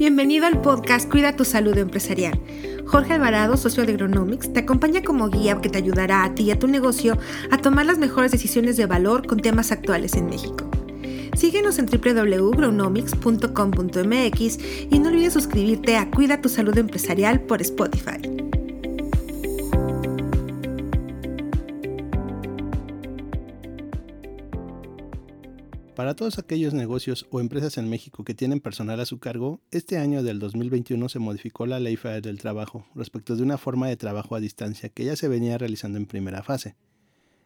Bienvenido al podcast Cuida tu Salud Empresarial. Jorge Alvarado, socio de Agronomics, te acompaña como guía que te ayudará a ti y a tu negocio a tomar las mejores decisiones de valor con temas actuales en México. Síguenos en www.gronomics.com.mx y no olvides suscribirte a Cuida tu Salud Empresarial por Spotify. Para todos aquellos negocios o empresas en México que tienen personal a su cargo, este año del 2021 se modificó la Ley Federal del Trabajo respecto de una forma de trabajo a distancia que ya se venía realizando en primera fase.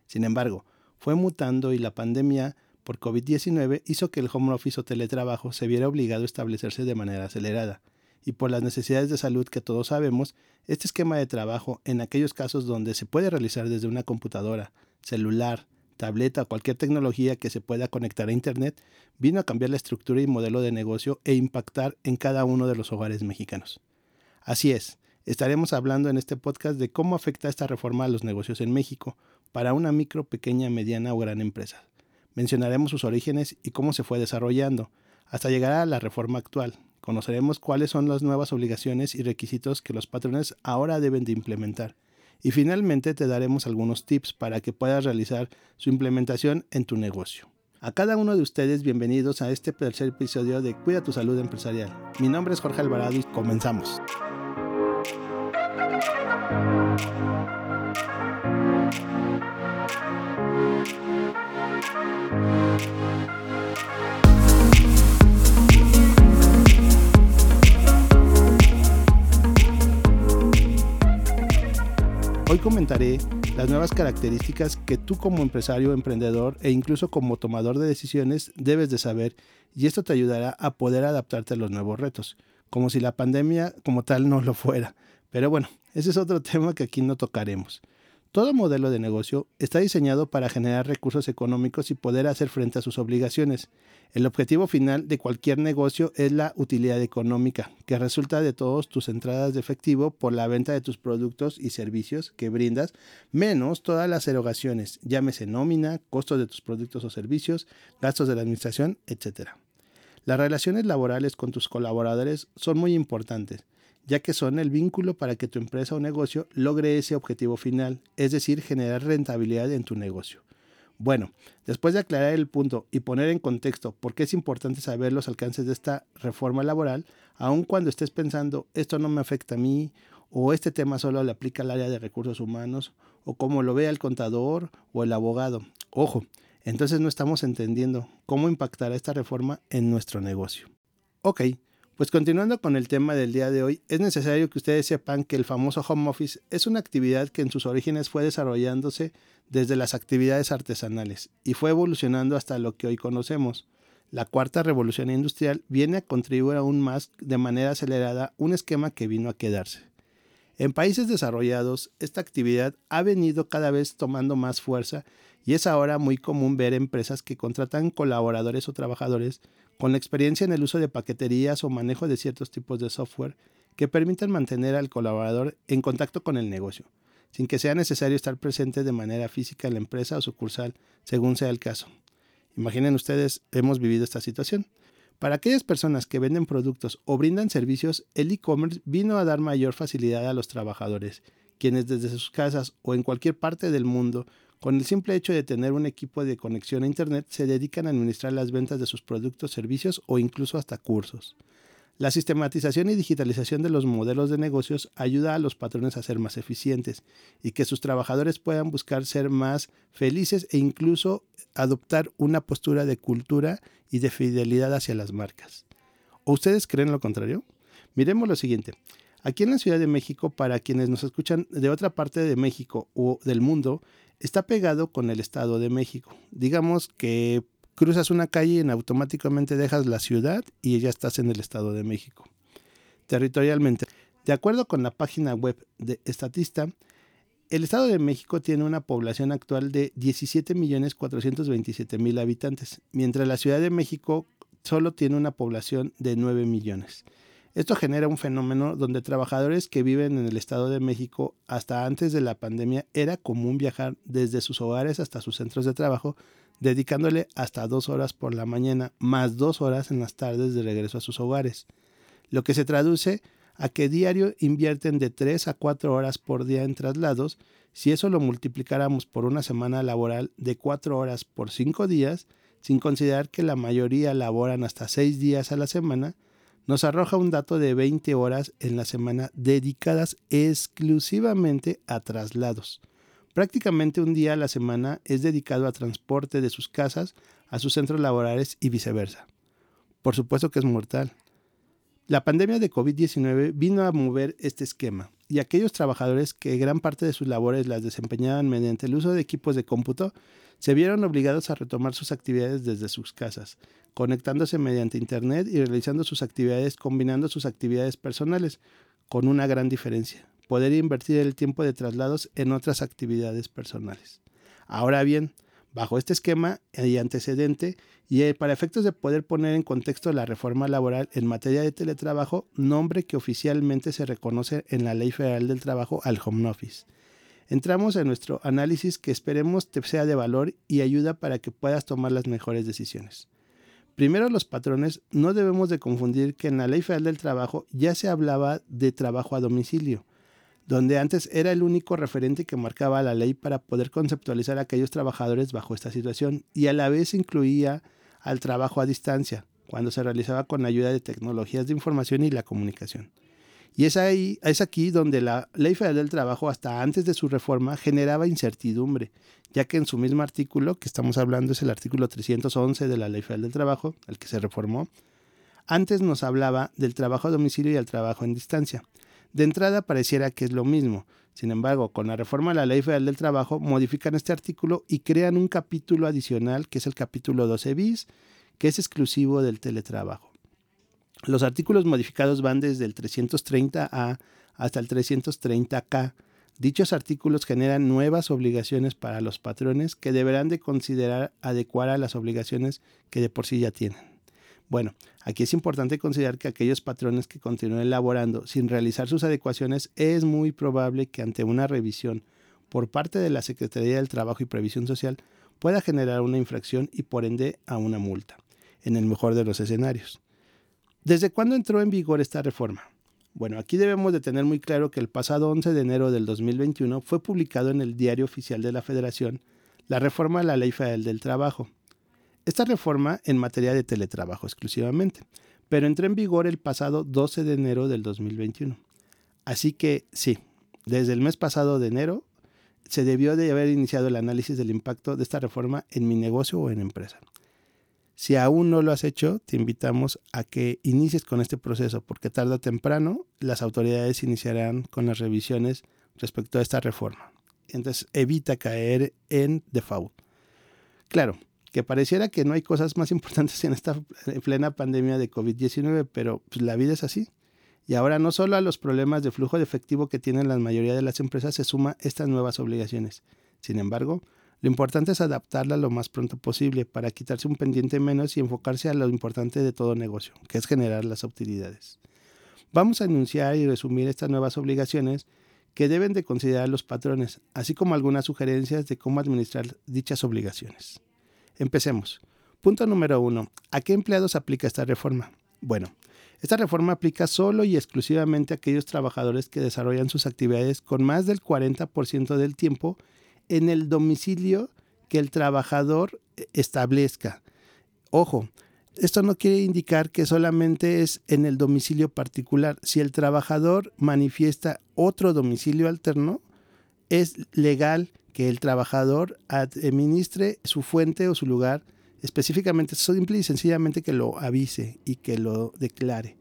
Sin embargo, fue mutando y la pandemia por COVID-19 hizo que el home office o teletrabajo se viera obligado a establecerse de manera acelerada. Y por las necesidades de salud que todos sabemos, este esquema de trabajo en aquellos casos donde se puede realizar desde una computadora, celular, tableta o cualquier tecnología que se pueda conectar a Internet, vino a cambiar la estructura y modelo de negocio e impactar en cada uno de los hogares mexicanos. Así es, estaremos hablando en este podcast de cómo afecta esta reforma a los negocios en México para una micro, pequeña, mediana o gran empresa. Mencionaremos sus orígenes y cómo se fue desarrollando, hasta llegar a la reforma actual. Conoceremos cuáles son las nuevas obligaciones y requisitos que los patrones ahora deben de implementar y finalmente te daremos algunos tips para que puedas realizar su implementación en tu negocio. A cada uno de ustedes bienvenidos a este tercer episodio de Cuida tu salud empresarial. Mi nombre es Jorge Alvarado y comenzamos. Hoy comentaré las nuevas características que tú como empresario, emprendedor e incluso como tomador de decisiones debes de saber y esto te ayudará a poder adaptarte a los nuevos retos, como si la pandemia como tal no lo fuera. Pero bueno, ese es otro tema que aquí no tocaremos. Todo modelo de negocio está diseñado para generar recursos económicos y poder hacer frente a sus obligaciones. El objetivo final de cualquier negocio es la utilidad económica, que resulta de todas tus entradas de efectivo por la venta de tus productos y servicios que brindas, menos todas las erogaciones, llámese nómina, costos de tus productos o servicios, gastos de la administración, etc. Las relaciones laborales con tus colaboradores son muy importantes ya que son el vínculo para que tu empresa o negocio logre ese objetivo final, es decir, generar rentabilidad en tu negocio. Bueno, después de aclarar el punto y poner en contexto por qué es importante saber los alcances de esta reforma laboral, aun cuando estés pensando esto no me afecta a mí o este tema solo le aplica al área de recursos humanos o como lo vea el contador o el abogado. Ojo, entonces no estamos entendiendo cómo impactará esta reforma en nuestro negocio. Ok, pues continuando con el tema del día de hoy, es necesario que ustedes sepan que el famoso home office es una actividad que en sus orígenes fue desarrollándose desde las actividades artesanales y fue evolucionando hasta lo que hoy conocemos. La cuarta revolución industrial viene a contribuir aún más de manera acelerada un esquema que vino a quedarse. En países desarrollados, esta actividad ha venido cada vez tomando más fuerza y es ahora muy común ver empresas que contratan colaboradores o trabajadores con experiencia en el uso de paqueterías o manejo de ciertos tipos de software que permitan mantener al colaborador en contacto con el negocio, sin que sea necesario estar presente de manera física en la empresa o sucursal, según sea el caso. Imaginen ustedes, hemos vivido esta situación. Para aquellas personas que venden productos o brindan servicios, el e-commerce vino a dar mayor facilidad a los trabajadores, quienes desde sus casas o en cualquier parte del mundo con el simple hecho de tener un equipo de conexión a Internet, se dedican a administrar las ventas de sus productos, servicios o incluso hasta cursos. La sistematización y digitalización de los modelos de negocios ayuda a los patrones a ser más eficientes y que sus trabajadores puedan buscar ser más felices e incluso adoptar una postura de cultura y de fidelidad hacia las marcas. ¿O ustedes creen lo contrario? Miremos lo siguiente. Aquí en la Ciudad de México, para quienes nos escuchan de otra parte de México o del mundo, está pegado con el Estado de México. Digamos que cruzas una calle y automáticamente dejas la ciudad y ya estás en el Estado de México. Territorialmente, de acuerdo con la página web de Estatista, el Estado de México tiene una población actual de 17.427.000 habitantes, mientras la Ciudad de México solo tiene una población de 9 millones. Esto genera un fenómeno donde trabajadores que viven en el Estado de México hasta antes de la pandemia era común viajar desde sus hogares hasta sus centros de trabajo, dedicándole hasta dos horas por la mañana más dos horas en las tardes de regreso a sus hogares, lo que se traduce a que diario invierten de tres a cuatro horas por día en traslados. Si eso lo multiplicáramos por una semana laboral de cuatro horas por cinco días, sin considerar que la mayoría laboran hasta seis días a la semana, nos arroja un dato de 20 horas en la semana dedicadas exclusivamente a traslados. Prácticamente un día a la semana es dedicado a transporte de sus casas a sus centros laborales y viceversa. Por supuesto que es mortal. La pandemia de COVID-19 vino a mover este esquema y aquellos trabajadores que gran parte de sus labores las desempeñaban mediante el uso de equipos de cómputo se vieron obligados a retomar sus actividades desde sus casas, conectándose mediante Internet y realizando sus actividades combinando sus actividades personales, con una gran diferencia, poder invertir el tiempo de traslados en otras actividades personales. Ahora bien, bajo este esquema y antecedente, y eh, para efectos de poder poner en contexto la reforma laboral en materia de teletrabajo, nombre que oficialmente se reconoce en la Ley Federal del Trabajo al Home Office. Entramos en nuestro análisis que esperemos te sea de valor y ayuda para que puedas tomar las mejores decisiones. Primero los patrones, no debemos de confundir que en la Ley Federal del Trabajo ya se hablaba de trabajo a domicilio, donde antes era el único referente que marcaba la ley para poder conceptualizar a aquellos trabajadores bajo esta situación y a la vez incluía al trabajo a distancia, cuando se realizaba con ayuda de tecnologías de información y la comunicación. Y es, ahí, es aquí donde la Ley Federal del Trabajo, hasta antes de su reforma, generaba incertidumbre, ya que en su mismo artículo, que estamos hablando es el artículo 311 de la Ley Federal del Trabajo, el que se reformó, antes nos hablaba del trabajo a domicilio y el trabajo en distancia. De entrada pareciera que es lo mismo. Sin embargo, con la reforma de la Ley Federal del Trabajo, modifican este artículo y crean un capítulo adicional, que es el capítulo 12 bis, que es exclusivo del teletrabajo. Los artículos modificados van desde el 330A hasta el 330K. Dichos artículos generan nuevas obligaciones para los patrones que deberán de considerar adecuar a las obligaciones que de por sí ya tienen. Bueno, aquí es importante considerar que aquellos patrones que continúen elaborando sin realizar sus adecuaciones es muy probable que ante una revisión por parte de la Secretaría del Trabajo y Previsión Social pueda generar una infracción y por ende a una multa, en el mejor de los escenarios. ¿Desde cuándo entró en vigor esta reforma? Bueno, aquí debemos de tener muy claro que el pasado 11 de enero del 2021 fue publicado en el Diario Oficial de la Federación la reforma a la Ley Federal del Trabajo. Esta reforma en materia de teletrabajo exclusivamente, pero entró en vigor el pasado 12 de enero del 2021. Así que sí, desde el mes pasado de enero se debió de haber iniciado el análisis del impacto de esta reforma en mi negocio o en empresa. Si aún no lo has hecho, te invitamos a que inicies con este proceso, porque tarde o temprano las autoridades iniciarán con las revisiones respecto a esta reforma. Entonces evita caer en default. Claro, que pareciera que no hay cosas más importantes en esta plena pandemia de COVID-19, pero pues, la vida es así. Y ahora no solo a los problemas de flujo de efectivo que tienen la mayoría de las empresas se suma estas nuevas obligaciones. Sin embargo, lo importante es adaptarla lo más pronto posible para quitarse un pendiente menos y enfocarse a lo importante de todo negocio, que es generar las utilidades. Vamos a enunciar y resumir estas nuevas obligaciones que deben de considerar los patrones, así como algunas sugerencias de cómo administrar dichas obligaciones. Empecemos. Punto número uno. ¿A qué empleados aplica esta reforma? Bueno, esta reforma aplica solo y exclusivamente a aquellos trabajadores que desarrollan sus actividades con más del 40% del tiempo en el domicilio que el trabajador establezca. Ojo, esto no quiere indicar que solamente es en el domicilio particular. Si el trabajador manifiesta otro domicilio alterno, es legal que el trabajador administre su fuente o su lugar específicamente, simple y sencillamente que lo avise y que lo declare.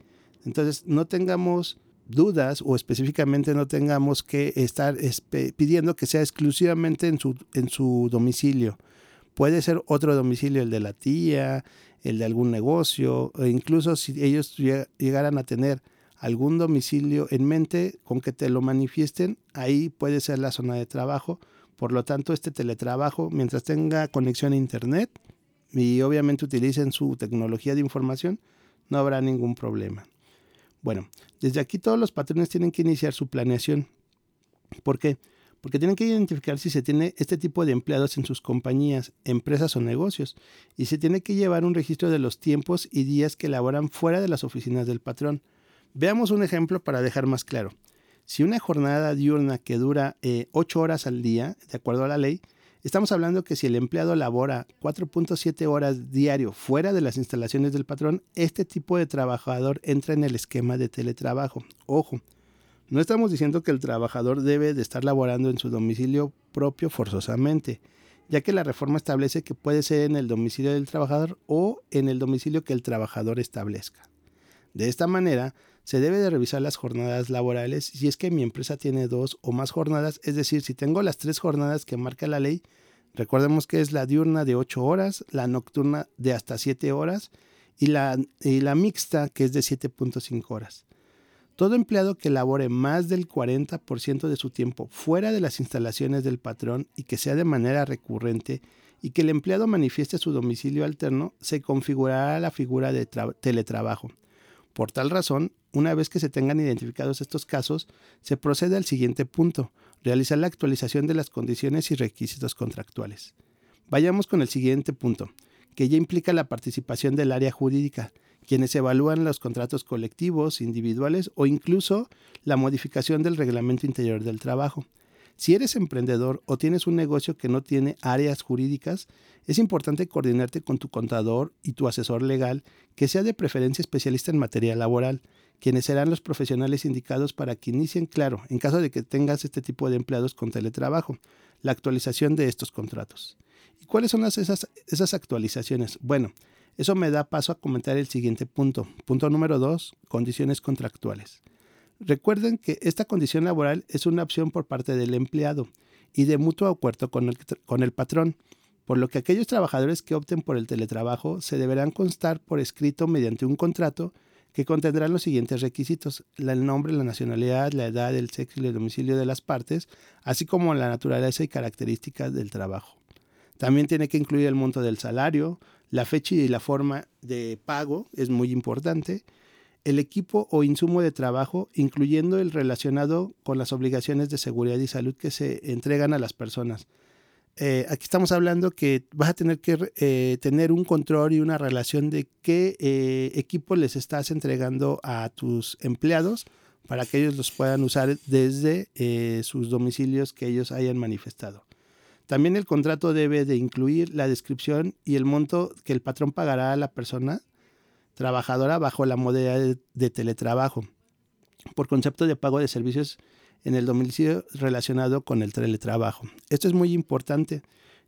Entonces, no tengamos dudas o específicamente no tengamos que estar pidiendo que sea exclusivamente en su, en su domicilio. Puede ser otro domicilio, el de la tía, el de algún negocio, o incluso si ellos llegaran a tener algún domicilio en mente con que te lo manifiesten, ahí puede ser la zona de trabajo. Por lo tanto, este teletrabajo, mientras tenga conexión a Internet y obviamente utilicen su tecnología de información, no habrá ningún problema. Bueno, desde aquí todos los patrones tienen que iniciar su planeación. ¿Por qué? Porque tienen que identificar si se tiene este tipo de empleados en sus compañías, empresas o negocios, y se tiene que llevar un registro de los tiempos y días que laboran fuera de las oficinas del patrón. Veamos un ejemplo para dejar más claro. Si una jornada diurna que dura 8 eh, horas al día, de acuerdo a la ley, estamos hablando que si el empleado labora 4.7 horas diario fuera de las instalaciones del patrón, este tipo de trabajador entra en el esquema de teletrabajo. Ojo, no estamos diciendo que el trabajador debe de estar laborando en su domicilio propio forzosamente, ya que la reforma establece que puede ser en el domicilio del trabajador o en el domicilio que el trabajador establezca. De esta manera, se debe de revisar las jornadas laborales si es que mi empresa tiene dos o más jornadas, es decir, si tengo las tres jornadas que marca la ley, recordemos que es la diurna de 8 horas, la nocturna de hasta 7 horas y la, y la mixta que es de 7.5 horas. Todo empleado que labore más del 40% de su tiempo fuera de las instalaciones del patrón y que sea de manera recurrente y que el empleado manifieste su domicilio alterno, se configurará la figura de teletrabajo. Por tal razón, una vez que se tengan identificados estos casos, se procede al siguiente punto, realizar la actualización de las condiciones y requisitos contractuales. Vayamos con el siguiente punto, que ya implica la participación del área jurídica, quienes evalúan los contratos colectivos, individuales o incluso la modificación del reglamento interior del trabajo. Si eres emprendedor o tienes un negocio que no tiene áreas jurídicas, es importante coordinarte con tu contador y tu asesor legal, que sea de preferencia especialista en materia laboral, quienes serán los profesionales indicados para que inicien, claro, en caso de que tengas este tipo de empleados con teletrabajo, la actualización de estos contratos. ¿Y cuáles son esas, esas actualizaciones? Bueno, eso me da paso a comentar el siguiente punto. Punto número dos, condiciones contractuales. Recuerden que esta condición laboral es una opción por parte del empleado y de mutuo acuerdo con el, con el patrón, por lo que aquellos trabajadores que opten por el teletrabajo se deberán constar por escrito mediante un contrato que contendrán los siguientes requisitos, el nombre, la nacionalidad, la edad, el sexo y el domicilio de las partes, así como la naturaleza y características del trabajo. También tiene que incluir el monto del salario, la fecha y la forma de pago, es muy importante, el equipo o insumo de trabajo, incluyendo el relacionado con las obligaciones de seguridad y salud que se entregan a las personas. Eh, aquí estamos hablando que vas a tener que eh, tener un control y una relación de qué eh, equipo les estás entregando a tus empleados para que ellos los puedan usar desde sus domicilios que ellos hayan manifestado. También el contrato debe de incluir la descripción y el monto que el patrón pagará a la persona trabajadora bajo la modalidad de, teletrabajo por concepto de pago de servicios en el domicilio relacionado con el teletrabajo. Esto es muy importante,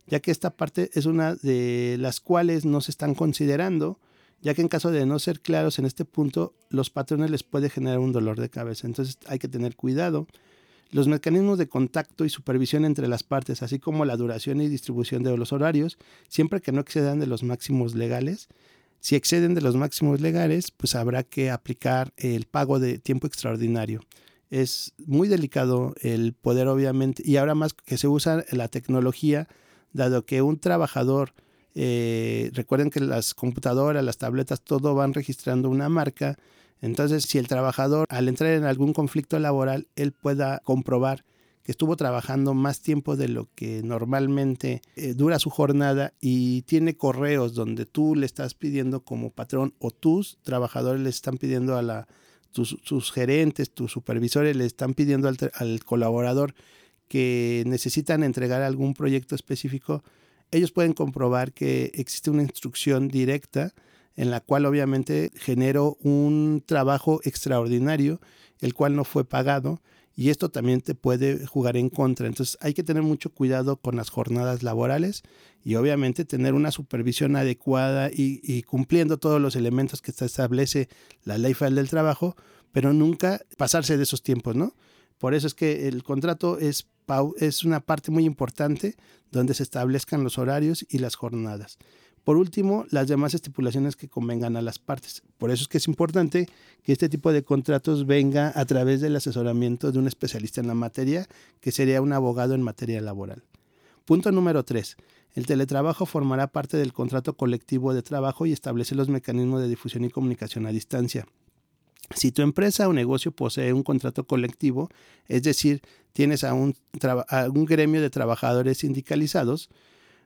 ya que esta parte es una de las cuales no se están considerando, ya que en caso de no ser claros en este punto, los patrones les puede generar un dolor de cabeza. Entonces hay que tener cuidado los mecanismos de contacto y supervisión entre las partes, así como la duración y distribución de los horarios, siempre que no excedan de los máximos legales. Si exceden de los máximos legales, pues habrá que aplicar el pago de tiempo extraordinario. Es muy delicado el poder, obviamente, y ahora más que se usa la tecnología, dado que un trabajador, eh, recuerden que las computadoras, las tabletas, todo van registrando una marca, entonces, si el trabajador al entrar en algún conflicto laboral, él pueda comprobar que estuvo trabajando más tiempo de lo que normalmente eh, dura su jornada y tiene correos donde tú le estás pidiendo como patrón o tus trabajadores le están pidiendo a la, gerentes, tus supervisores le están pidiendo al, al colaborador que necesitan entregar algún proyecto específico, ellos pueden comprobar que existe una instrucción directa en la cual obviamente generó un trabajo extraordinario, el cual no fue pagado, y esto también te puede jugar en contra. Entonces hay que tener mucho cuidado con las jornadas laborales y obviamente tener una supervisión adecuada y, cumpliendo todos los elementos que establece la ley federal del trabajo, pero nunca pasarse de esos tiempos, ¿no? Por eso es que el contrato es, es una parte muy importante donde se establezcan los horarios y las jornadas. Por último, las demás estipulaciones que convengan a las partes. Por eso es que es importante que este tipo de contratos venga a través del asesoramiento de un especialista en la materia, que sería un abogado en materia laboral. Punto número 3. El teletrabajo formará parte del contrato colectivo de trabajo y establece los mecanismos de difusión y comunicación a distancia. Si tu empresa o negocio posee un contrato colectivo, es decir, tienes a un, a un gremio de trabajadores sindicalizados,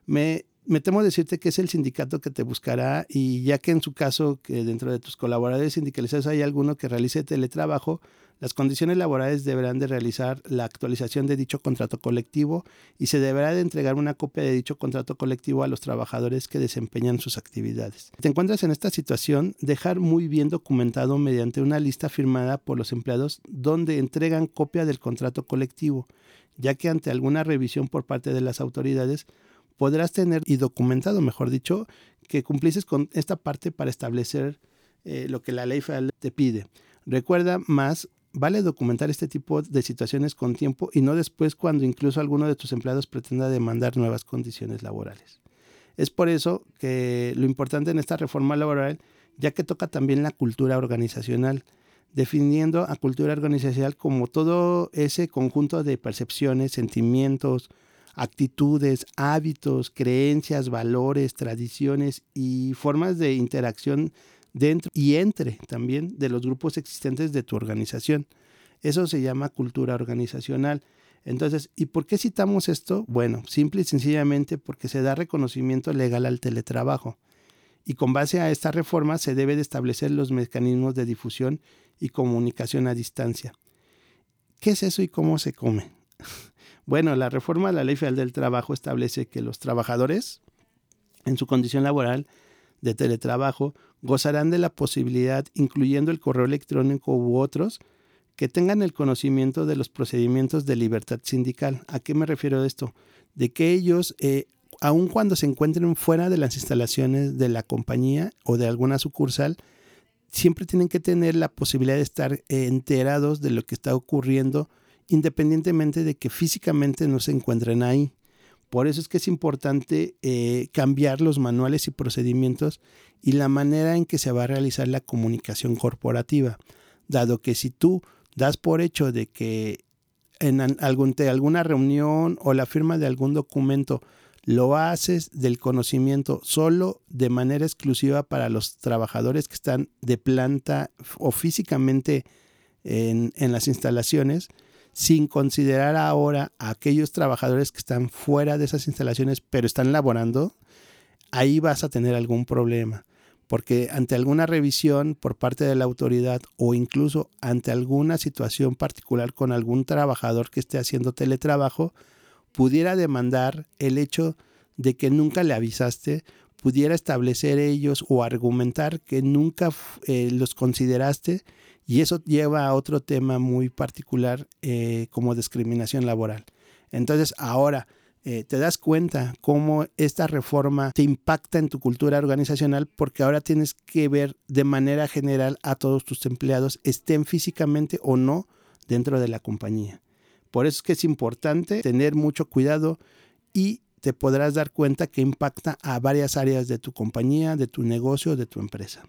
me me temo decirte que es el sindicato que te buscará y ya que en su caso que dentro de tus colaboradores sindicalizados hay alguno que realice teletrabajo, las condiciones laborales deberán de realizar la actualización de dicho contrato colectivo y se deberá de entregar una copia de dicho contrato colectivo a los trabajadores que desempeñan sus actividades. Te encuentras en esta situación, dejar muy bien documentado mediante una lista firmada por los empleados donde entregan copia del contrato colectivo, ya que ante alguna revisión por parte de las autoridades podrás tener y documentado, mejor dicho, que cumplices con esta parte para establecer eh, lo que la ley federal te pide. Recuerda más, vale documentar este tipo de situaciones con tiempo y no después cuando incluso alguno de tus empleados pretenda demandar nuevas condiciones laborales. Es por eso que lo importante en esta reforma laboral, ya que toca también la cultura organizacional, definiendo a cultura organizacional como todo ese conjunto de percepciones, sentimientos, actitudes, hábitos, creencias, valores, tradiciones y formas de interacción dentro y entre también de los grupos existentes de tu organización. Eso se llama cultura organizacional. Entonces, ¿y por qué citamos esto? Bueno, simple y sencillamente porque se da reconocimiento legal al teletrabajo. Y con base a esta reforma se debe de establecer los mecanismos de difusión y comunicación a distancia. ¿Qué es eso y cómo se come? Bueno, la reforma a la Ley Federal del Trabajo establece que los trabajadores, en su condición laboral de teletrabajo, gozarán de la posibilidad, incluyendo el correo electrónico u otros, que tengan el conocimiento de los procedimientos de libertad sindical. ¿A qué me refiero esto? De que ellos, eh, aun cuando se encuentren fuera de las instalaciones de la compañía o de alguna sucursal, siempre tienen que tener la posibilidad de estar enterados de lo que está ocurriendo independientemente de que físicamente no se encuentren ahí. Por eso es que es importante eh, cambiar los manuales y procedimientos y la manera en que se va a realizar la comunicación corporativa, dado que si tú das por hecho de que en algún, alguna reunión o la firma de algún documento lo haces del conocimiento solo de manera exclusiva para los trabajadores que están de planta o físicamente en, en las instalaciones, sin considerar ahora a aquellos trabajadores que están fuera de esas instalaciones pero están laborando, ahí vas a tener algún problema. Porque ante alguna revisión por parte de la autoridad o incluso ante alguna situación particular con algún trabajador que esté haciendo teletrabajo, pudiera demandar el hecho de que nunca le avisaste, pudiera establecer ellos o argumentar que nunca eh, los consideraste y eso lleva a otro tema muy particular eh, como discriminación laboral. Entonces, ahora eh, te das cuenta cómo esta reforma te impacta en tu cultura organizacional porque ahora tienes que ver de manera general a todos tus empleados, estén físicamente o no dentro de la compañía. Por eso es que es importante tener mucho cuidado y te podrás dar cuenta que impacta a varias áreas de tu compañía, de tu negocio, de tu empresa.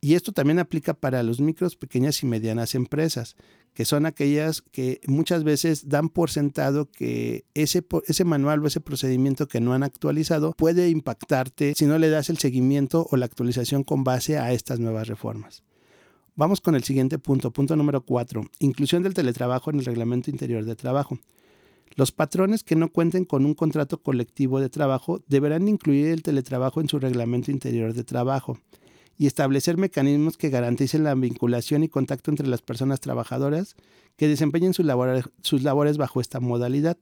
Y esto también aplica para los micros, pequeñas y medianas empresas, que son aquellas que muchas veces dan por sentado que ese, ese manual o ese procedimiento que no han actualizado puede impactarte si no le das el seguimiento o la actualización con base a estas nuevas reformas. Vamos con el siguiente punto, punto número 4, inclusión del teletrabajo en el reglamento interior de trabajo. Los patrones que no cuenten con un contrato colectivo de trabajo deberán incluir el teletrabajo en su reglamento interior de trabajo y establecer mecanismos que garanticen la vinculación y contacto entre las personas trabajadoras que desempeñen sus labores, bajo esta modalidad.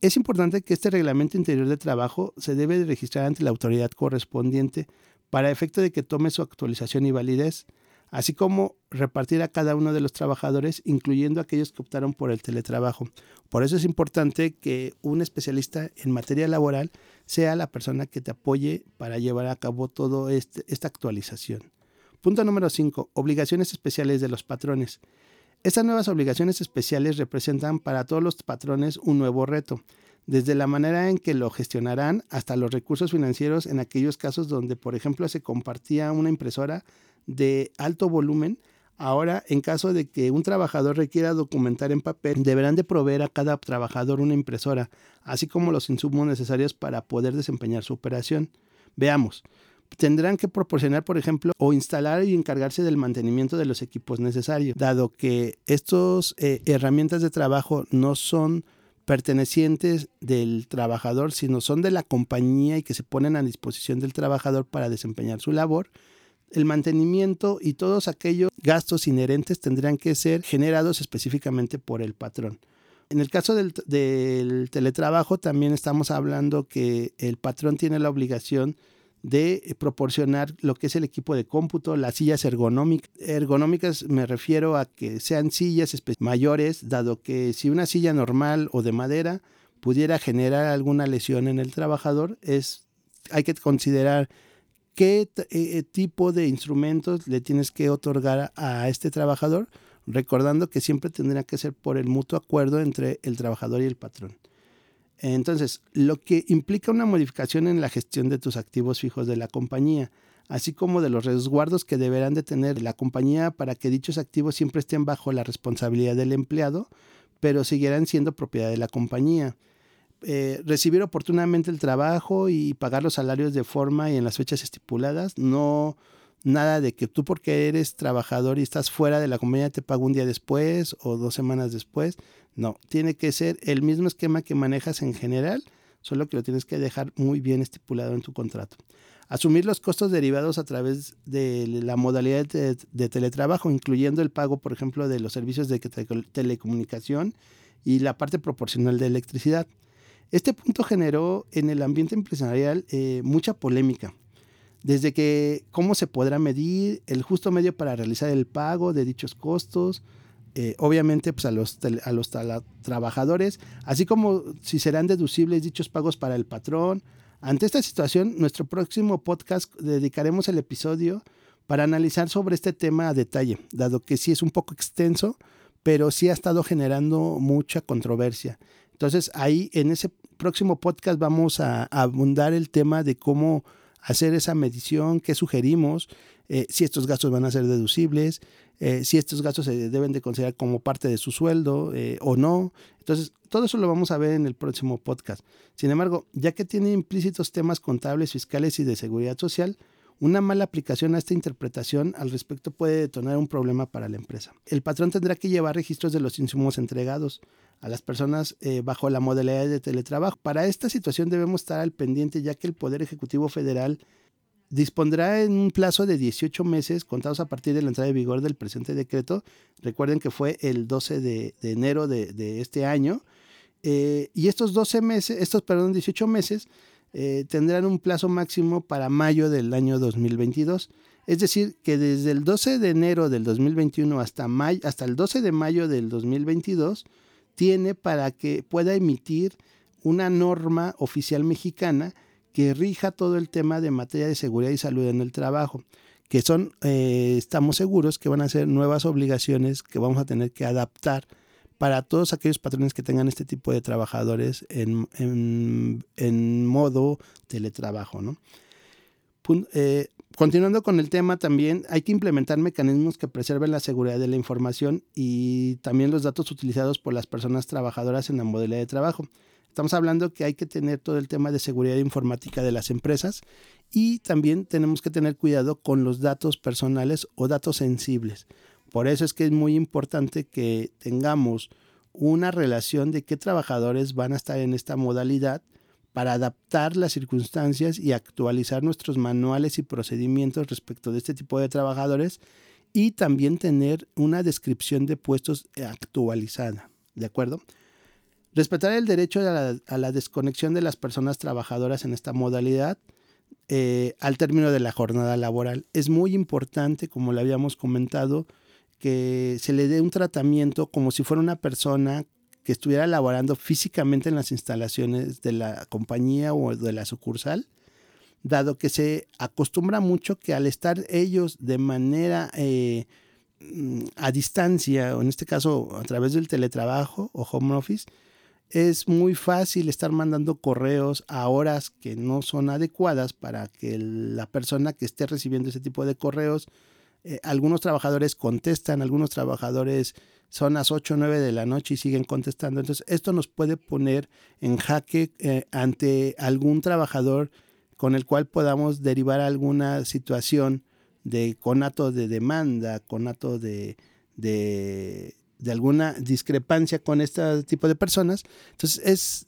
Es importante que este reglamento interior de trabajo se debe registrar ante la autoridad correspondiente para efecto de que tome su actualización y validez, así como repartir a cada uno de los trabajadores, incluyendo aquellos que optaron por el teletrabajo. Por eso es importante que un especialista en materia laboral sea la persona que te apoye para llevar a cabo toda este, esta actualización. Punto número 5. Obligaciones especiales de los patrones. Estas nuevas obligaciones especiales representan para todos los patrones un nuevo reto, desde la manera en que lo gestionarán hasta los recursos financieros en aquellos casos donde, por ejemplo, se compartía una impresora de alto volumen Ahora, en caso de que un trabajador requiera documentar en papel, deberán de proveer a cada trabajador una impresora, así como los insumos necesarios para poder desempeñar su operación. Veamos. tendrán que proporcionar, por ejemplo, o instalar y encargarse del mantenimiento de los equipos necesarios, dado que estas eh, herramientas de trabajo no son pertenecientes del trabajador, sino son de la compañía y que se ponen a disposición del trabajador para desempeñar su labor, el mantenimiento y todos aquellos gastos inherentes tendrán que ser generados específicamente por el patrón. En el caso del, teletrabajo también estamos hablando que el patrón tiene la obligación de proporcionar lo que es el equipo de cómputo, las sillas ergonómicas. Ergonómicas me refiero a que sean sillas mayores, dado que si una silla normal o de madera pudiera generar alguna lesión en el trabajador, es, hay que considerar qué eh, tipo de instrumentos le tienes que otorgar a este trabajador, recordando que siempre tendrá que ser por el mutuo acuerdo entre el trabajador y el patrón. Entonces, lo que implica una modificación en la gestión de tus activos fijos de la compañía, así como de los resguardos que deberán de tener la compañía para que dichos activos siempre estén bajo la responsabilidad del empleado, pero siguieran siendo propiedad de la compañía. Eh, recibir oportunamente el trabajo y pagar los salarios de forma y en las fechas estipuladas, no nada de que tú porque eres trabajador y estás fuera de la compañía te pago un día después o dos semanas después. No, tiene que ser el mismo esquema que manejas en general, solo que lo tienes que dejar muy bien estipulado en tu contrato. Asumir los costos derivados a través de la modalidad de, teletrabajo, incluyendo el pago, por ejemplo, de los servicios de telecomunicación y la parte proporcional de electricidad. Este punto generó en el ambiente empresarial eh, mucha polémica, desde que cómo se podrá medir el justo medio para realizar el pago de dichos costos, eh, obviamente pues a los, a los trabajadores, así como si serán deducibles dichos pagos para el patrón. Ante esta situación, nuestro próximo podcast dedicaremos el episodio para analizar sobre este tema a detalle, dado que sí es un poco extenso, pero sí ha estado generando mucha controversia. Entonces ahí en ese próximo podcast vamos a, abundar el tema de cómo hacer esa medición, qué sugerimos, eh, si estos gastos van a ser deducibles, eh, si estos gastos se deben de considerar como parte de su sueldo eh, o no. Entonces, todo eso lo vamos a ver en el próximo podcast. Sin embargo, ya que tiene implícitos temas contables, fiscales y de seguridad social, una mala aplicación a esta interpretación al respecto puede detonar un problema para la empresa. El patrón tendrá que llevar registros de los insumos entregados a las personas eh, bajo la modalidad de teletrabajo. Para esta situación debemos estar al pendiente ya que el Poder Ejecutivo Federal dispondrá en un plazo de 18 meses contados a partir de la entrada de vigor del presente decreto. Recuerden que fue el 12 de, enero de, este año. Eh, y estos 12 meses, estos, perdón, 18 meses eh, tendrán un plazo máximo para mayo del año 2022. Es decir, que desde el 12 de enero del 2021 hasta, mayo, hasta el 12 de mayo del 2022 tiene para que pueda emitir una norma oficial mexicana que rija todo el tema de materia de seguridad y salud en el trabajo, que son, eh, estamos seguros que van a ser nuevas obligaciones que vamos a tener que adaptar para todos aquellos patrones que tengan este tipo de trabajadores en, en, modo teletrabajo. ¿no? Eh, continuando con el tema también, hay que implementar mecanismos que preserven la seguridad de la información y también los datos utilizados por las personas trabajadoras en la modalidad de trabajo. Estamos hablando que hay que tener todo el tema de seguridad informática de las empresas y también tenemos que tener cuidado con los datos personales o datos sensibles. Por eso es que es muy importante que tengamos una relación de qué trabajadores van a estar en esta modalidad para adaptar las circunstancias y actualizar nuestros manuales y procedimientos respecto de este tipo de trabajadores y también tener una descripción de puestos actualizada. ¿De acuerdo? Respetar el derecho a la, desconexión de las personas trabajadoras en esta modalidad eh, al término de la jornada laboral. Es muy importante, como le habíamos comentado, que se le dé un tratamiento como si fuera una persona que estuviera laborando físicamente en las instalaciones de la compañía o de la sucursal, dado que se acostumbra mucho que al estar ellos de manera eh, mm, a distancia, o en este caso a través del teletrabajo o home office, es muy fácil estar mandando correos a horas que no son adecuadas para que la persona que esté recibiendo ese tipo de correos, eh, algunos trabajadores contestan, algunos trabajadores son las 8 o 9 de la noche y siguen contestando. Entonces, esto nos puede poner en jaque eh, ante algún trabajador con el cual podamos derivar alguna situación de conato de demanda, conato de, de, alguna discrepancia con este tipo de personas. Entonces es,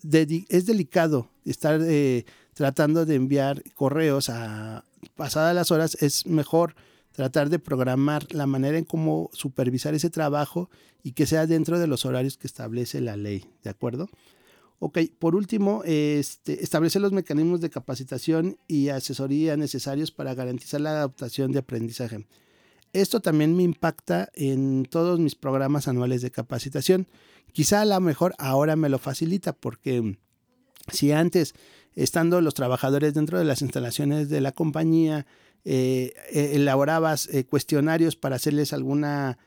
es delicado estar eh, tratando de enviar correos a pasadas las horas, es mejor tratar de programar la manera en cómo supervisar ese trabajo y que sea dentro de los horarios que establece la ley, ¿de acuerdo? Ok, por último, este, establecer los mecanismos de capacitación y asesoría necesarios para garantizar la adaptación de aprendizaje. Esto también me impacta en todos mis programas anuales de capacitación. Quizá a lo mejor ahora me lo facilita porque si antes, estando los trabajadores dentro de las instalaciones de la compañía, eh, eh, elaborabas eh, cuestionarios para hacerles alguna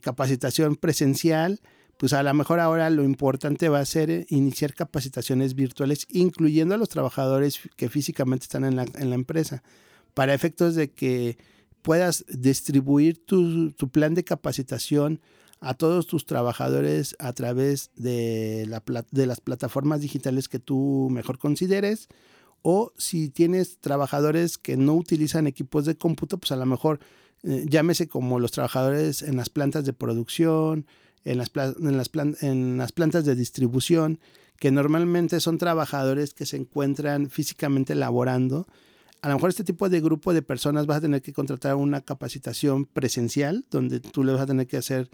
capacitación presencial, pues a lo mejor ahora lo importante va a ser iniciar capacitaciones virtuales, incluyendo a los trabajadores que físicamente están en la, empresa, para efectos de que puedas distribuir tu, tu, plan de capacitación a todos tus trabajadores a través de, la, de las plataformas digitales que tú mejor consideres o si tienes trabajadores que no utilizan equipos de cómputo, pues a lo mejor eh, llámese como los trabajadores en las plantas de producción, en las, en, las en las plantas de distribución, que normalmente son trabajadores que se encuentran físicamente laborando. A lo mejor este tipo de grupo de personas vas a tener que contratar una capacitación presencial, donde tú le vas a tener que hacer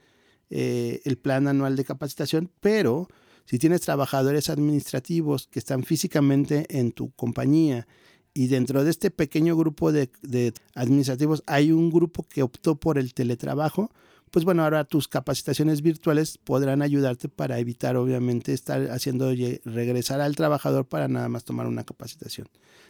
eh, el plan anual de capacitación, pero si tienes trabajadores administrativos que están físicamente en tu compañía y dentro de este pequeño grupo de, administrativos hay un grupo que optó por el teletrabajo, pues bueno, ahora tus capacitaciones virtuales podrán ayudarte para evitar obviamente estar haciendo regresar al trabajador para nada más tomar una capacitación.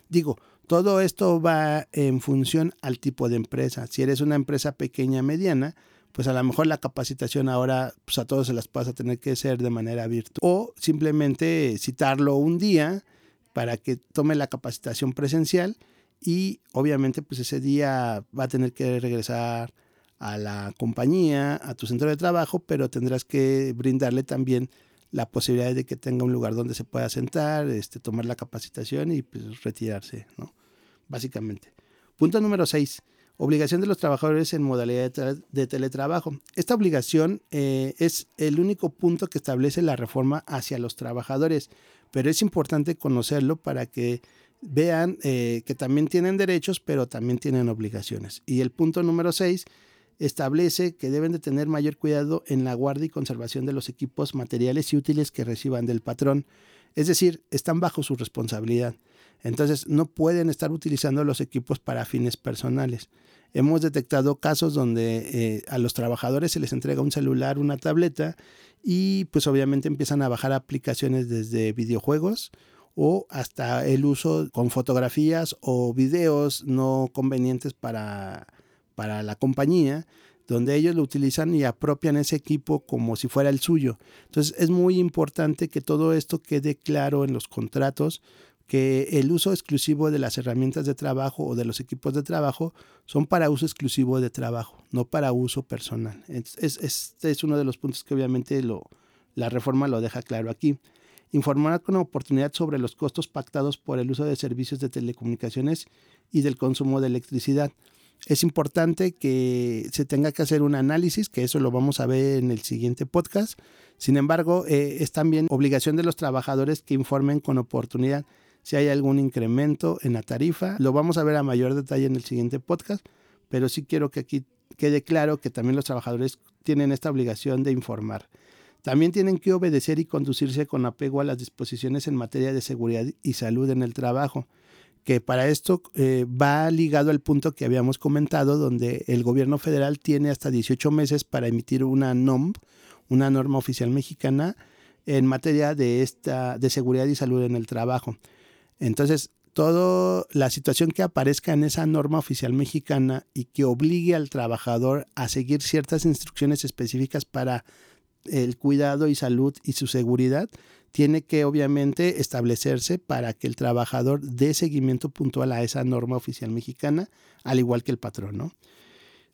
Digo, todo esto va en función al tipo de empresa. Si eres una empresa pequeña, mediana, pues a lo mejor la capacitación ahora pues a todos se las pasa a tener que ser de manera virtual. O simplemente citarlo un día para que tome la capacitación presencial y obviamente pues ese día va a tener que regresar a la compañía, a tu centro de trabajo, pero tendrás que brindarle también la posibilidad de que tenga un lugar donde se pueda sentar, este, tomar la capacitación y pues retirarse, ¿no? Básicamente. Punto número 6 Obligación de los trabajadores en modalidad de, teletrabajo. Esta obligación eh, es el único punto que establece la reforma hacia los trabajadores, pero es importante conocerlo para que vean eh, que también tienen derechos, pero también tienen obligaciones. Y el punto número 6 establece que deben de tener mayor cuidado en la guardia y conservación de los equipos materiales y útiles que reciban del patrón. Es decir, están bajo su responsabilidad. Entonces no pueden estar utilizando los equipos para fines personales. Hemos detectado casos donde eh, a los trabajadores se les entrega un celular, una tableta y pues obviamente empiezan a bajar aplicaciones desde videojuegos o hasta el uso con fotografías o videos no convenientes para, para la compañía donde ellos lo utilizan y apropian ese equipo como si fuera el suyo. Entonces es muy importante que todo esto quede claro en los contratos que el uso exclusivo de las herramientas de trabajo o de los equipos de trabajo son para uso exclusivo de trabajo, no para uso personal. Este es uno de los puntos que obviamente la reforma lo deja claro aquí. Informar con oportunidad sobre los costos pactados por el uso de servicios de telecomunicaciones y del consumo de electricidad. Es importante que se tenga que hacer un análisis, que eso lo vamos a ver en el siguiente podcast. Sin embargo, eh, es también obligación de los trabajadores que informen con oportunidad si hay algún incremento en la tarifa. Lo vamos a ver a mayor detalle en el siguiente podcast, pero sí quiero que aquí quede claro que también los trabajadores tienen esta obligación de informar. También tienen que obedecer y conducirse con apego a las disposiciones en materia de seguridad y salud en el trabajo, que para esto eh, va ligado al punto que habíamos comentado, donde el gobierno federal tiene hasta 18 meses para emitir una NOM, una norma oficial mexicana, en materia de, esta, de seguridad y salud en el trabajo. Entonces, toda la situación que aparezca en esa norma oficial mexicana y que obligue al trabajador a seguir ciertas instrucciones específicas para el cuidado y salud y su seguridad, tiene que obviamente establecerse para que el trabajador dé seguimiento puntual a esa norma oficial mexicana, al igual que el patrón.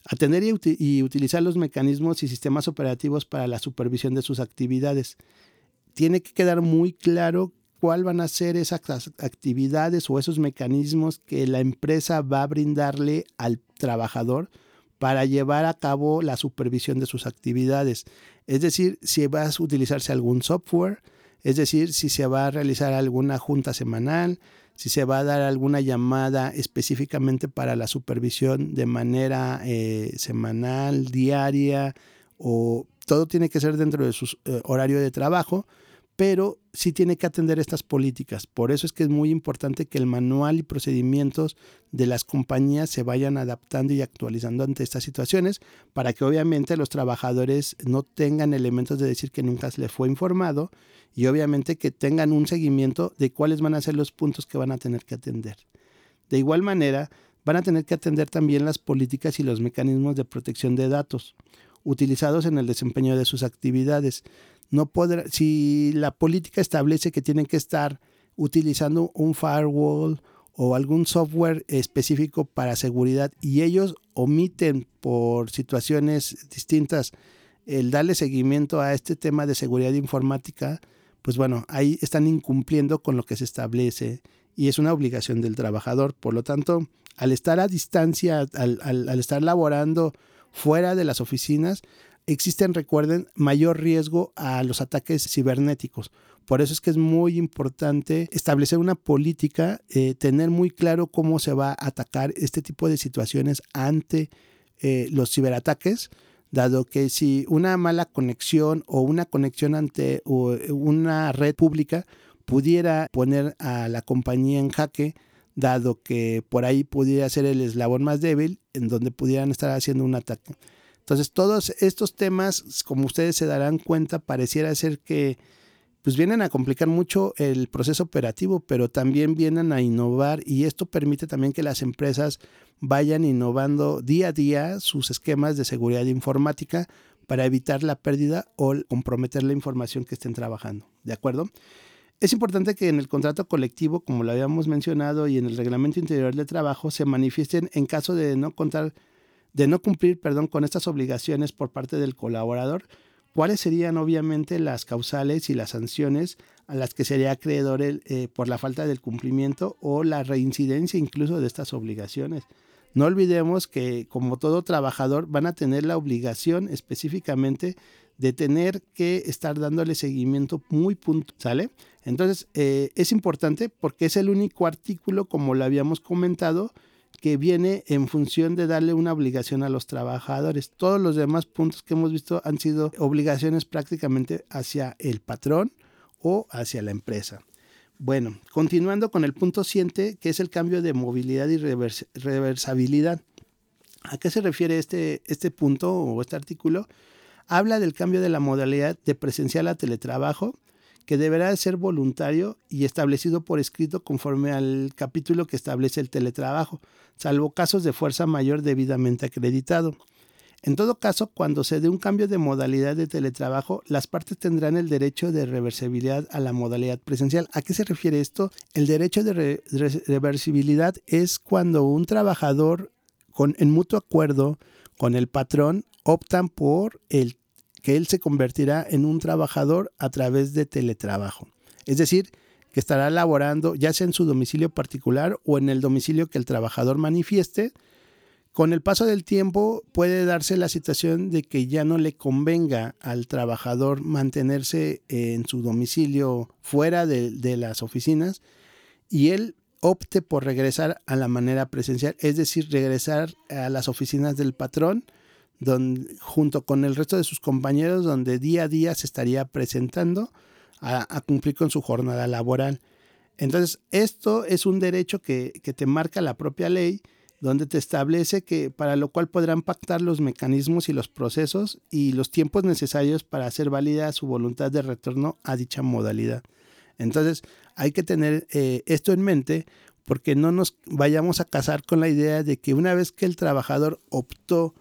Atender y, y utilizar los mecanismos y sistemas operativos para la supervisión de sus actividades. Tiene que quedar muy claro cuál van a ser esas actividades o esos mecanismos que la empresa va a brindarle al trabajador para llevar a cabo la supervisión de sus actividades. Es decir, si va a utilizarse algún software, es decir, si se va a realizar alguna junta semanal, si se va a dar alguna llamada específicamente para la supervisión de manera eh, semanal, diaria, o todo tiene que ser dentro de su eh, horario de trabajo, pero sí tiene que atender estas políticas. Por eso es que es muy importante que el manual y procedimientos de las compañías se vayan adaptando y actualizando ante estas situaciones para que obviamente los trabajadores no tengan elementos de decir que nunca se les fue informado y obviamente que tengan un seguimiento de cuáles van a ser los puntos que van a tener que atender. De igual manera, van a tener que atender también las políticas y los mecanismos de protección de datos utilizados en el desempeño de sus actividades no podrá, si la política establece que tienen que estar utilizando un firewall o algún software específico para seguridad y ellos omiten por situaciones distintas el darle seguimiento a este tema de seguridad informática, pues bueno, ahí están incumpliendo con lo que se establece y es una obligación del trabajador. Por lo tanto, al estar a distancia, al, al estar laborando fuera de las oficinas, existen, recuerden, mayor riesgo a los ataques cibernéticos. Por eso es que es muy importante establecer una política, eh, tener muy claro cómo se va a atacar este tipo de situaciones ante eh, los ciberataques, dado que si una mala conexión o una conexión ante una red pública pudiera poner a la compañía en jaque, dado que por ahí pudiera ser el eslabón más débil en donde pudieran estar haciendo un ataque. Entonces, todos estos temas, como ustedes se darán cuenta, pareciera ser que pues vienen a complicar mucho el proceso operativo, pero también vienen a innovar y esto permite también que las empresas vayan innovando día a día sus esquemas de seguridad informática para evitar la pérdida o comprometer la información que estén trabajando. ¿De acuerdo? Es importante que en el contrato colectivo, como lo habíamos mencionado, y en el reglamento interior de trabajo se manifiesten en caso de no contar de no cumplir, perdón, con estas obligaciones por parte del colaborador, cuáles serían obviamente las causales y las sanciones a las que sería acreedor eh, por la falta del cumplimiento o la reincidencia incluso de estas obligaciones. No olvidemos que como todo trabajador van a tener la obligación específicamente de tener que estar dándole seguimiento muy puntual, ¿sale? Entonces eh, es importante porque es el único artículo, como lo habíamos comentado, que viene en función de darle una obligación a los trabajadores. Todos los demás puntos que hemos visto han sido obligaciones prácticamente hacia el patrón o hacia la empresa. Bueno, continuando con el punto 7, que es el cambio de movilidad y reversibilidad. ¿A qué se refiere este, este punto o este artículo? Habla del cambio de la modalidad de presencial a teletrabajo que deberá ser voluntario y establecido por escrito conforme al capítulo que establece el teletrabajo, salvo casos de fuerza mayor debidamente acreditado. En todo caso, cuando se dé un cambio de modalidad de teletrabajo, las partes tendrán el derecho de reversibilidad a la modalidad presencial. ¿A qué se refiere esto? El derecho de reversibilidad es cuando un trabajador con, en mutuo acuerdo con el patrón optan por el que él se convertirá en un trabajador a través de teletrabajo. Es decir, que estará laborando ya sea en su domicilio particular o en el domicilio que el trabajador manifieste. Con el paso del tiempo puede darse la situación de que ya no le convenga al trabajador mantenerse en su domicilio fuera de, de las oficinas y él opte por regresar a la manera presencial, es decir, regresar a las oficinas del patrón junto con el resto de sus compañeros, donde día a día se estaría presentando a, cumplir con su jornada laboral. Entonces, esto es un derecho que, que, te marca la propia ley, donde te establece que para lo cual podrán pactar los mecanismos y los procesos y los tiempos necesarios para hacer válida su voluntad de retorno a dicha modalidad. Entonces, hay que tener eh, esto en mente porque no nos vayamos a casar con la idea de que una vez que el trabajador optó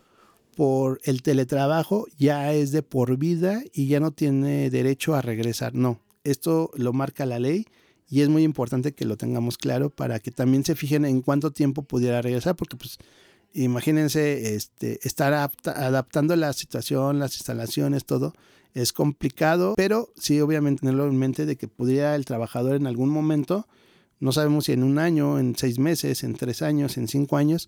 por el teletrabajo ya es de por vida y ya no tiene derecho a regresar. No, esto lo marca la ley y es muy importante que lo tengamos claro para que también se fijen en cuánto tiempo pudiera regresar, porque pues Imagínense este, estar adaptando la situación, las instalaciones, todo. Es complicado, pero sí, obviamente, tenerlo en mente de que pudiera el trabajador en algún momento, no sabemos si en un año, en seis meses, en tres años, en cinco años,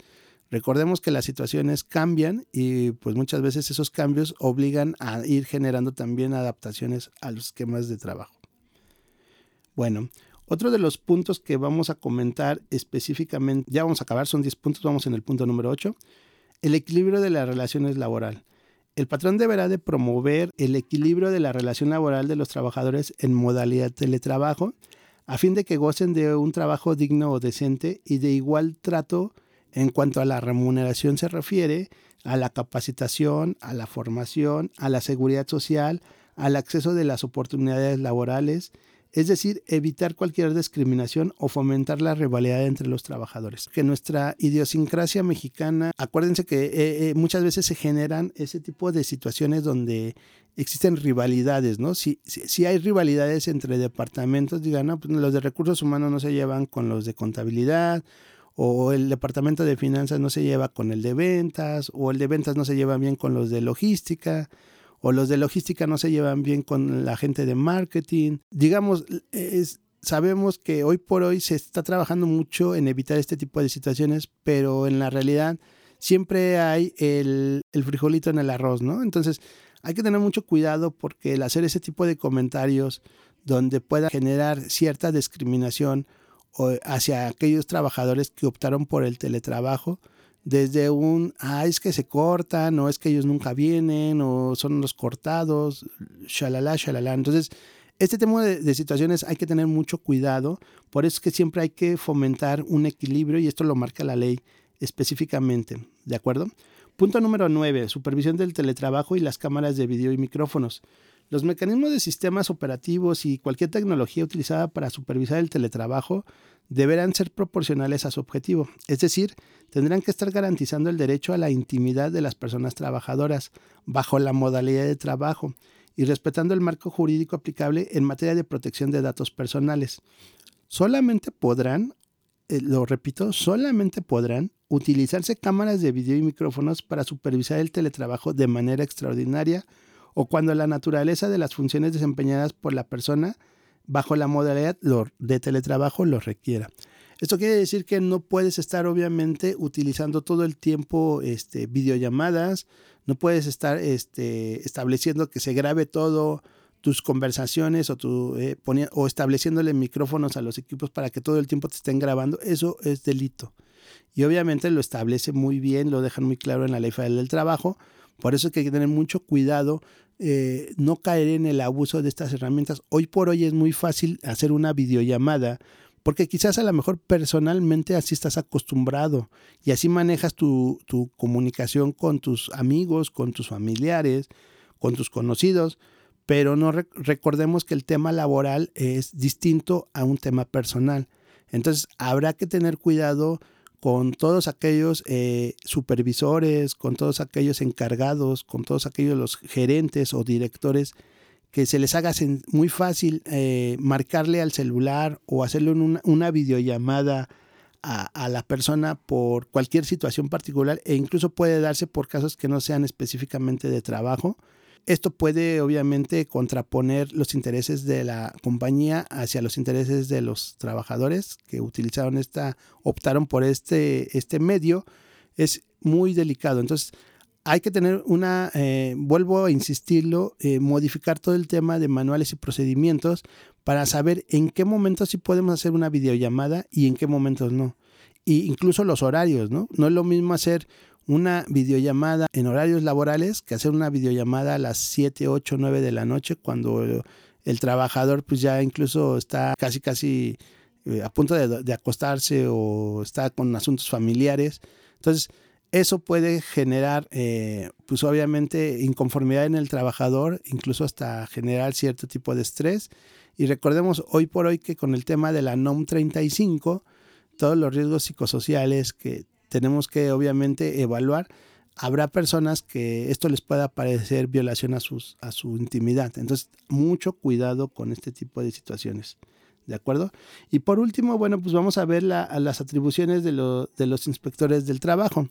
Recordemos que las situaciones cambian y pues muchas veces esos cambios obligan a ir generando también adaptaciones a los esquemas de trabajo. Bueno, otro de los puntos que vamos a comentar específicamente, ya vamos a acabar, son 10 puntos, vamos en el punto número 8, el equilibrio de las relaciones laboral. El patrón deberá de promover el equilibrio de la relación laboral de los trabajadores en modalidad teletrabajo, a fin de que gocen de un trabajo digno o decente y de igual trato en cuanto a la remuneración se refiere, a la capacitación, a la formación, a la seguridad social, al acceso de las oportunidades laborales, es decir, evitar cualquier discriminación o fomentar la rivalidad entre los trabajadores. Que nuestra idiosincrasia mexicana, acuérdense que eh, eh, muchas veces se generan ese tipo de situaciones donde existen rivalidades, ¿no? Si, si, hay rivalidades entre departamentos, digan, no, pues los de recursos humanos no se llevan con los de contabilidad o el departamento de finanzas no se lleva con el de ventas, o el de ventas no se lleva bien con los de logística, o los de logística no se llevan bien con la gente de marketing. Digamos, es, sabemos que hoy por hoy se está trabajando mucho en evitar este tipo de situaciones, pero en la realidad siempre hay el, el frijolito en el arroz, ¿no? Entonces hay que tener mucho cuidado porque el hacer ese tipo de comentarios donde pueda generar cierta discriminación hacia aquellos trabajadores que optaron por el teletrabajo, desde un, ah, es que se cortan, o es que ellos nunca vienen, o son los cortados, shalala, shalala. Entonces, este tema de, de, situaciones hay que tener mucho cuidado, por eso es que siempre hay que fomentar un equilibrio y esto lo marca la ley específicamente, ¿de acuerdo? Punto número 9, supervisión del teletrabajo y las cámaras de video y micrófonos. Los mecanismos de sistemas operativos y cualquier tecnología utilizada para supervisar el teletrabajo deberán ser proporcionales a su objetivo, es decir, tendrán que estar garantizando el derecho a la intimidad de las personas trabajadoras bajo la modalidad de trabajo y respetando el marco jurídico aplicable en materia de protección de datos personales. Solamente podrán, eh, lo repito, solamente podrán utilizarse cámaras de video y micrófonos para supervisar el teletrabajo de manera extraordinaria o cuando la naturaleza de las funciones desempeñadas por la persona bajo la modalidad de teletrabajo lo requiera. Esto quiere decir que no puedes estar obviamente utilizando todo el tiempo este, videollamadas, no puedes estar este, estableciendo que se grabe todo tus conversaciones o, eh, o estableciéndole micrófonos a los equipos para que todo el tiempo te estén grabando, eso es delito. Y obviamente lo establece muy bien, lo dejan muy claro en la ley federal del trabajo, por eso hay que tener mucho cuidado eh, no caer en el abuso de estas herramientas. Hoy por hoy es muy fácil hacer una videollamada porque quizás a lo mejor personalmente así estás acostumbrado y así manejas tu, tu comunicación con tus amigos, con tus familiares, con tus conocidos, pero no recordemos que el tema laboral es distinto a un tema personal. Entonces habrá que tener cuidado con todos aquellos eh, supervisores, con todos aquellos encargados, con todos aquellos los gerentes o directores que se les haga muy fácil eh, marcarle al celular o hacerle una, videollamada a, la persona por cualquier situación particular e incluso puede darse por casos que no sean específicamente de trabajo esto puede obviamente contraponer los intereses de la compañía hacia los intereses de los trabajadores que utilizaron esta, optaron por este, este medio. Es muy delicado. Entonces, hay que tener una, eh, vuelvo a insistirlo, eh, modificar todo el tema de manuales y procedimientos para saber en qué momentos sí podemos hacer una videollamada y en qué momentos no. Y incluso los horarios, ¿no? No es lo mismo hacer una videollamada en horarios laborales que hacer una videollamada a las 7, 8, 9 de la noche cuando el, trabajador pues ya incluso está casi casi eh, a punto de, acostarse o está con asuntos familiares. Entonces, eso puede generar, eh, pues obviamente, inconformidad en el trabajador, incluso hasta generar cierto tipo de estrés. Y recordemos hoy por hoy que con el tema de la NOM 35, todos los riesgos psicosociales que tenemos que obviamente evaluar. Habrá personas que esto les pueda parecer violación a, sus, a su intimidad. Entonces, mucho cuidado con este tipo de situaciones. ¿De acuerdo? Y por último, bueno, pues vamos a ver las atribuciones de, de los inspectores del trabajo.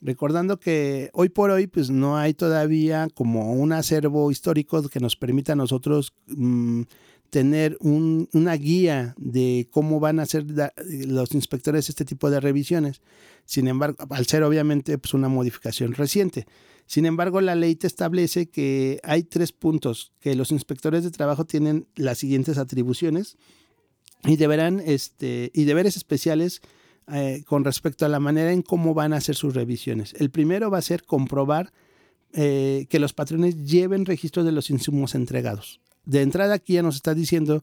Recordando que hoy por hoy pues no hay todavía como un acervo histórico que nos permita a nosotros mm, tener una guía de cómo van a hacer los inspectores este tipo de revisiones. Sin embargo, al ser obviamente pues, una modificación reciente. Sin embargo, la ley te establece que hay tres puntos, que los inspectores de trabajo tienen las siguientes atribuciones y deberán, este, y deberes especiales eh, con respecto a la manera en cómo van a hacer sus revisiones. El primero va a ser comprobar eh, que los patrones lleven registro de los insumos entregados de entrada aquí ya nos está diciendo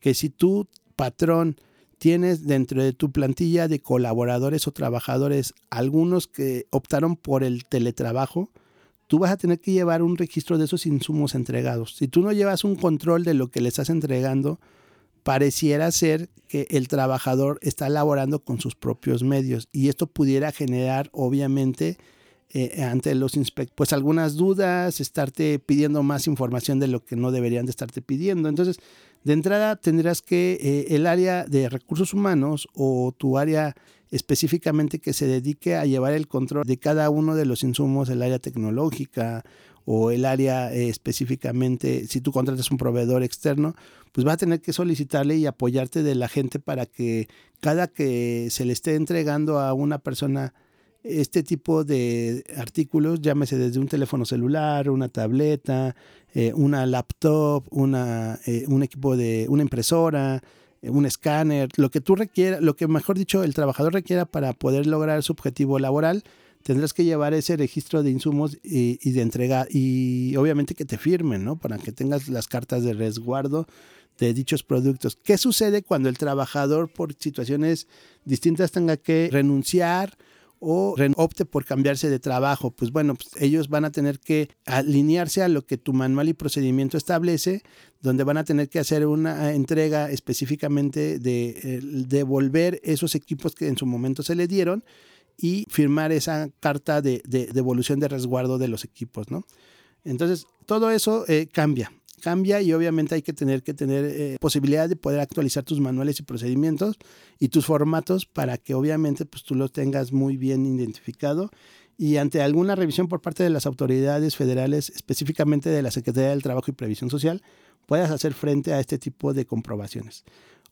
que si tú, patrón, tienes dentro de tu plantilla de colaboradores o trabajadores algunos que optaron por el teletrabajo, tú vas a tener que llevar un registro de esos insumos entregados. Si tú no llevas un control de lo que le estás entregando, pareciera ser que el trabajador está laborando con sus propios medios y esto pudiera generar obviamente eh, ante los inspectores, pues algunas dudas, estarte pidiendo más información de lo que no deberían de estarte pidiendo. Entonces, de entrada tendrás que eh, el área de recursos humanos o tu área específicamente que se dedique a llevar el control de cada uno de los insumos, el área tecnológica o el área eh, específicamente, si tú contratas un proveedor externo, pues va a tener que solicitarle y apoyarte de la gente para que cada que se le esté entregando a una persona este tipo de artículos, llámese desde un teléfono celular, una tableta, eh, una laptop, una, eh, un equipo de una impresora, eh, un escáner, lo que tú requieras, lo que mejor dicho el trabajador requiera para poder lograr su objetivo laboral, tendrás que llevar ese registro de insumos y, y de entrega y obviamente que te firmen, ¿no? Para que tengas las cartas de resguardo de dichos productos. ¿Qué sucede cuando el trabajador por situaciones distintas tenga que renunciar? O opte por cambiarse de trabajo, pues bueno, pues ellos van a tener que alinearse a lo que tu manual y procedimiento establece, donde van a tener que hacer una entrega específicamente de devolver esos equipos que en su momento se le dieron y firmar esa carta de, devolución de resguardo de los equipos, ¿no? Entonces, todo eso eh, cambia cambia y obviamente hay que tener que tener eh, posibilidad de poder actualizar tus manuales y procedimientos y tus formatos para que obviamente pues tú lo tengas muy bien identificado y ante alguna revisión por parte de las autoridades federales, específicamente de la Secretaría del Trabajo y Previsión Social, puedas hacer frente a este tipo de comprobaciones.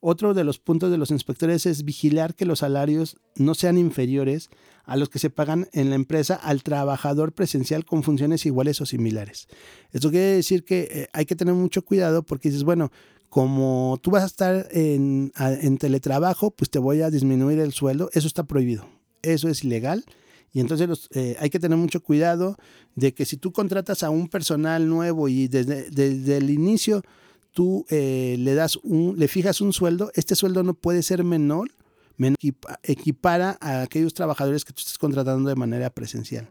Otro de los puntos de los inspectores es vigilar que los salarios no sean inferiores a los que se pagan en la empresa al trabajador presencial con funciones iguales o similares. Esto quiere decir que eh, hay que tener mucho cuidado porque dices, bueno, como tú vas a estar en, teletrabajo, pues te voy a disminuir el sueldo. Eso está prohibido. Eso es ilegal. Y entonces eh, hay que tener mucho cuidado de que si tú contratas a un personal nuevo y desde, desde el inicio tú eh, le das un, le fijas un sueldo, este sueldo no puede ser menor, menor equipara a aquellos trabajadores que tú estés contratando de manera presencial.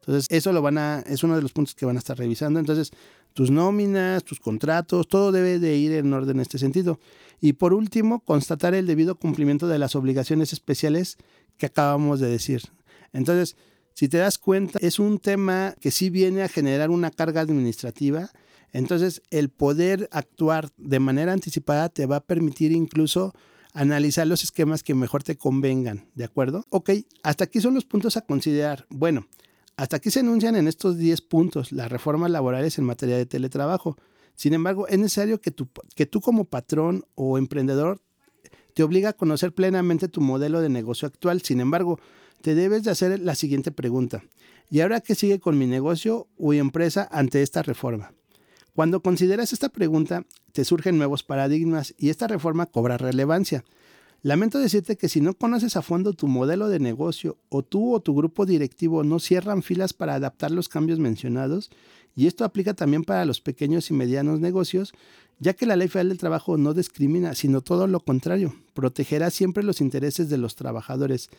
Entonces, eso lo van a, es uno de los puntos que van a estar revisando. Entonces, tus nóminas, tus contratos, todo debe de ir en orden en este sentido. Y por último, constatar el debido cumplimiento de las obligaciones especiales que acabamos de decir. Entonces, si te das cuenta, es un tema que sí viene a generar una carga administrativa entonces, el poder actuar de manera anticipada te va a permitir incluso analizar los esquemas que mejor te convengan, ¿de acuerdo? Ok, hasta aquí son los puntos a considerar. Bueno, hasta aquí se enuncian en estos 10 puntos las reformas laborales en materia de teletrabajo. Sin embargo, es necesario que tú, que tú como patrón o emprendedor te obliga a conocer plenamente tu modelo de negocio actual. Sin embargo, te debes de hacer la siguiente pregunta. ¿Y ahora qué sigue con mi negocio o empresa ante esta reforma? Cuando consideras esta pregunta, te surgen nuevos paradigmas y esta reforma cobra relevancia. Lamento decirte que si no conoces a fondo tu modelo de negocio o tú o tu grupo directivo no cierran filas para adaptar los cambios mencionados, y esto aplica también para los pequeños y medianos negocios, ya que la Ley Federal del Trabajo no discrimina, sino todo lo contrario, protegerá siempre los intereses de los trabajadores.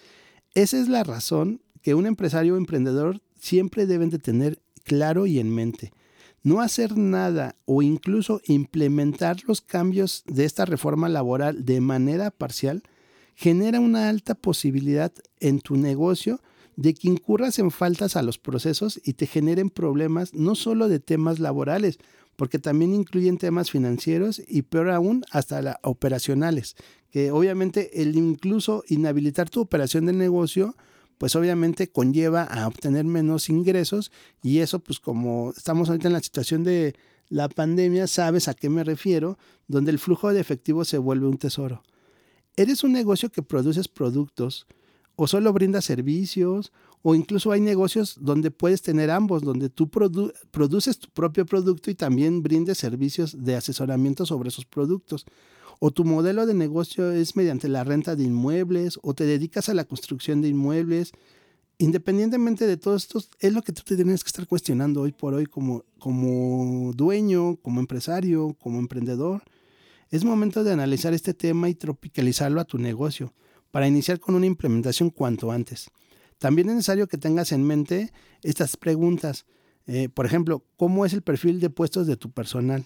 Esa es la razón que un empresario o emprendedor siempre deben de tener claro y en mente no hacer nada o incluso implementar los cambios de esta reforma laboral de manera parcial genera una alta posibilidad en tu negocio de que incurras en faltas a los procesos y te generen problemas no solo de temas laborales, porque también incluyen temas financieros y peor aún hasta operacionales, que obviamente el incluso inhabilitar tu operación de negocio pues obviamente conlleva a obtener menos ingresos y eso pues como estamos ahorita en la situación de la pandemia, sabes a qué me refiero, donde el flujo de efectivo se vuelve un tesoro. ¿Eres un negocio que produces productos o solo brindas servicios o incluso hay negocios donde puedes tener ambos, donde tú produces tu propio producto y también brindes servicios de asesoramiento sobre esos productos? O tu modelo de negocio es mediante la renta de inmuebles o te dedicas a la construcción de inmuebles, independientemente de todo esto, es lo que tú te tienes que estar cuestionando hoy por hoy como, como dueño, como empresario, como emprendedor. Es momento de analizar este tema y tropicalizarlo a tu negocio para iniciar con una implementación cuanto antes. También es necesario que tengas en mente estas preguntas. Eh, por ejemplo, ¿cómo es el perfil de puestos de tu personal?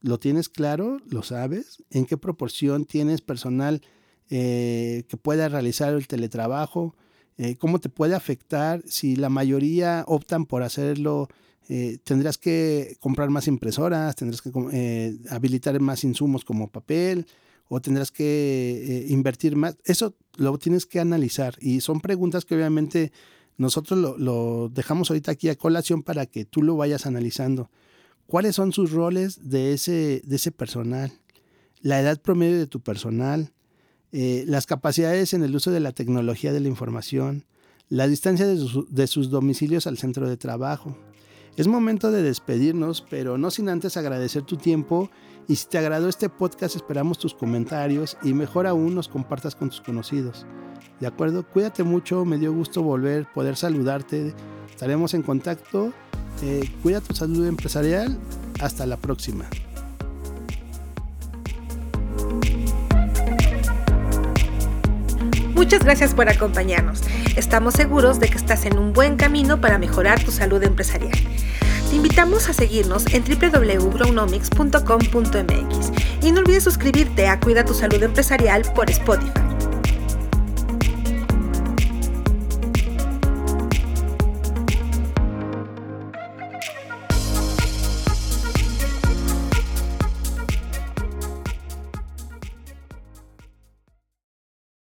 ¿Lo tienes claro? ¿Lo sabes? ¿En qué proporción tienes personal eh, que pueda realizar el teletrabajo? Eh, ¿Cómo te puede afectar si la mayoría optan por hacerlo? Eh, tendrás que comprar más impresoras, tendrás que habilitar más insumos como papel o tendrás que invertir más. Eso lo tienes que analizar y son preguntas que obviamente nosotros lo, lo dejamos ahorita aquí a colación para que tú lo vayas analizando cuáles son sus roles de ese, de ese personal, la edad promedio de tu personal, eh, las capacidades en el uso de la tecnología de la información, la distancia de, de sus domicilios al centro de trabajo. Es momento de despedirnos, pero no sin antes agradecer tu tiempo y si te agradó este podcast esperamos tus comentarios y mejor aún nos compartas con tus conocidos. ¿De acuerdo? Cuídate mucho, me dio gusto volver, poder saludarte. Estaremos en contacto eh, cuida tu salud empresarial. Hasta la próxima. Muchas gracias por acompañarnos. Estamos seguros de que estás en un buen camino para mejorar tu salud empresarial. Te invitamos a seguirnos en www.grownomics.com.mx y no olvides suscribirte a Cuida tu Salud Empresarial por Spotify.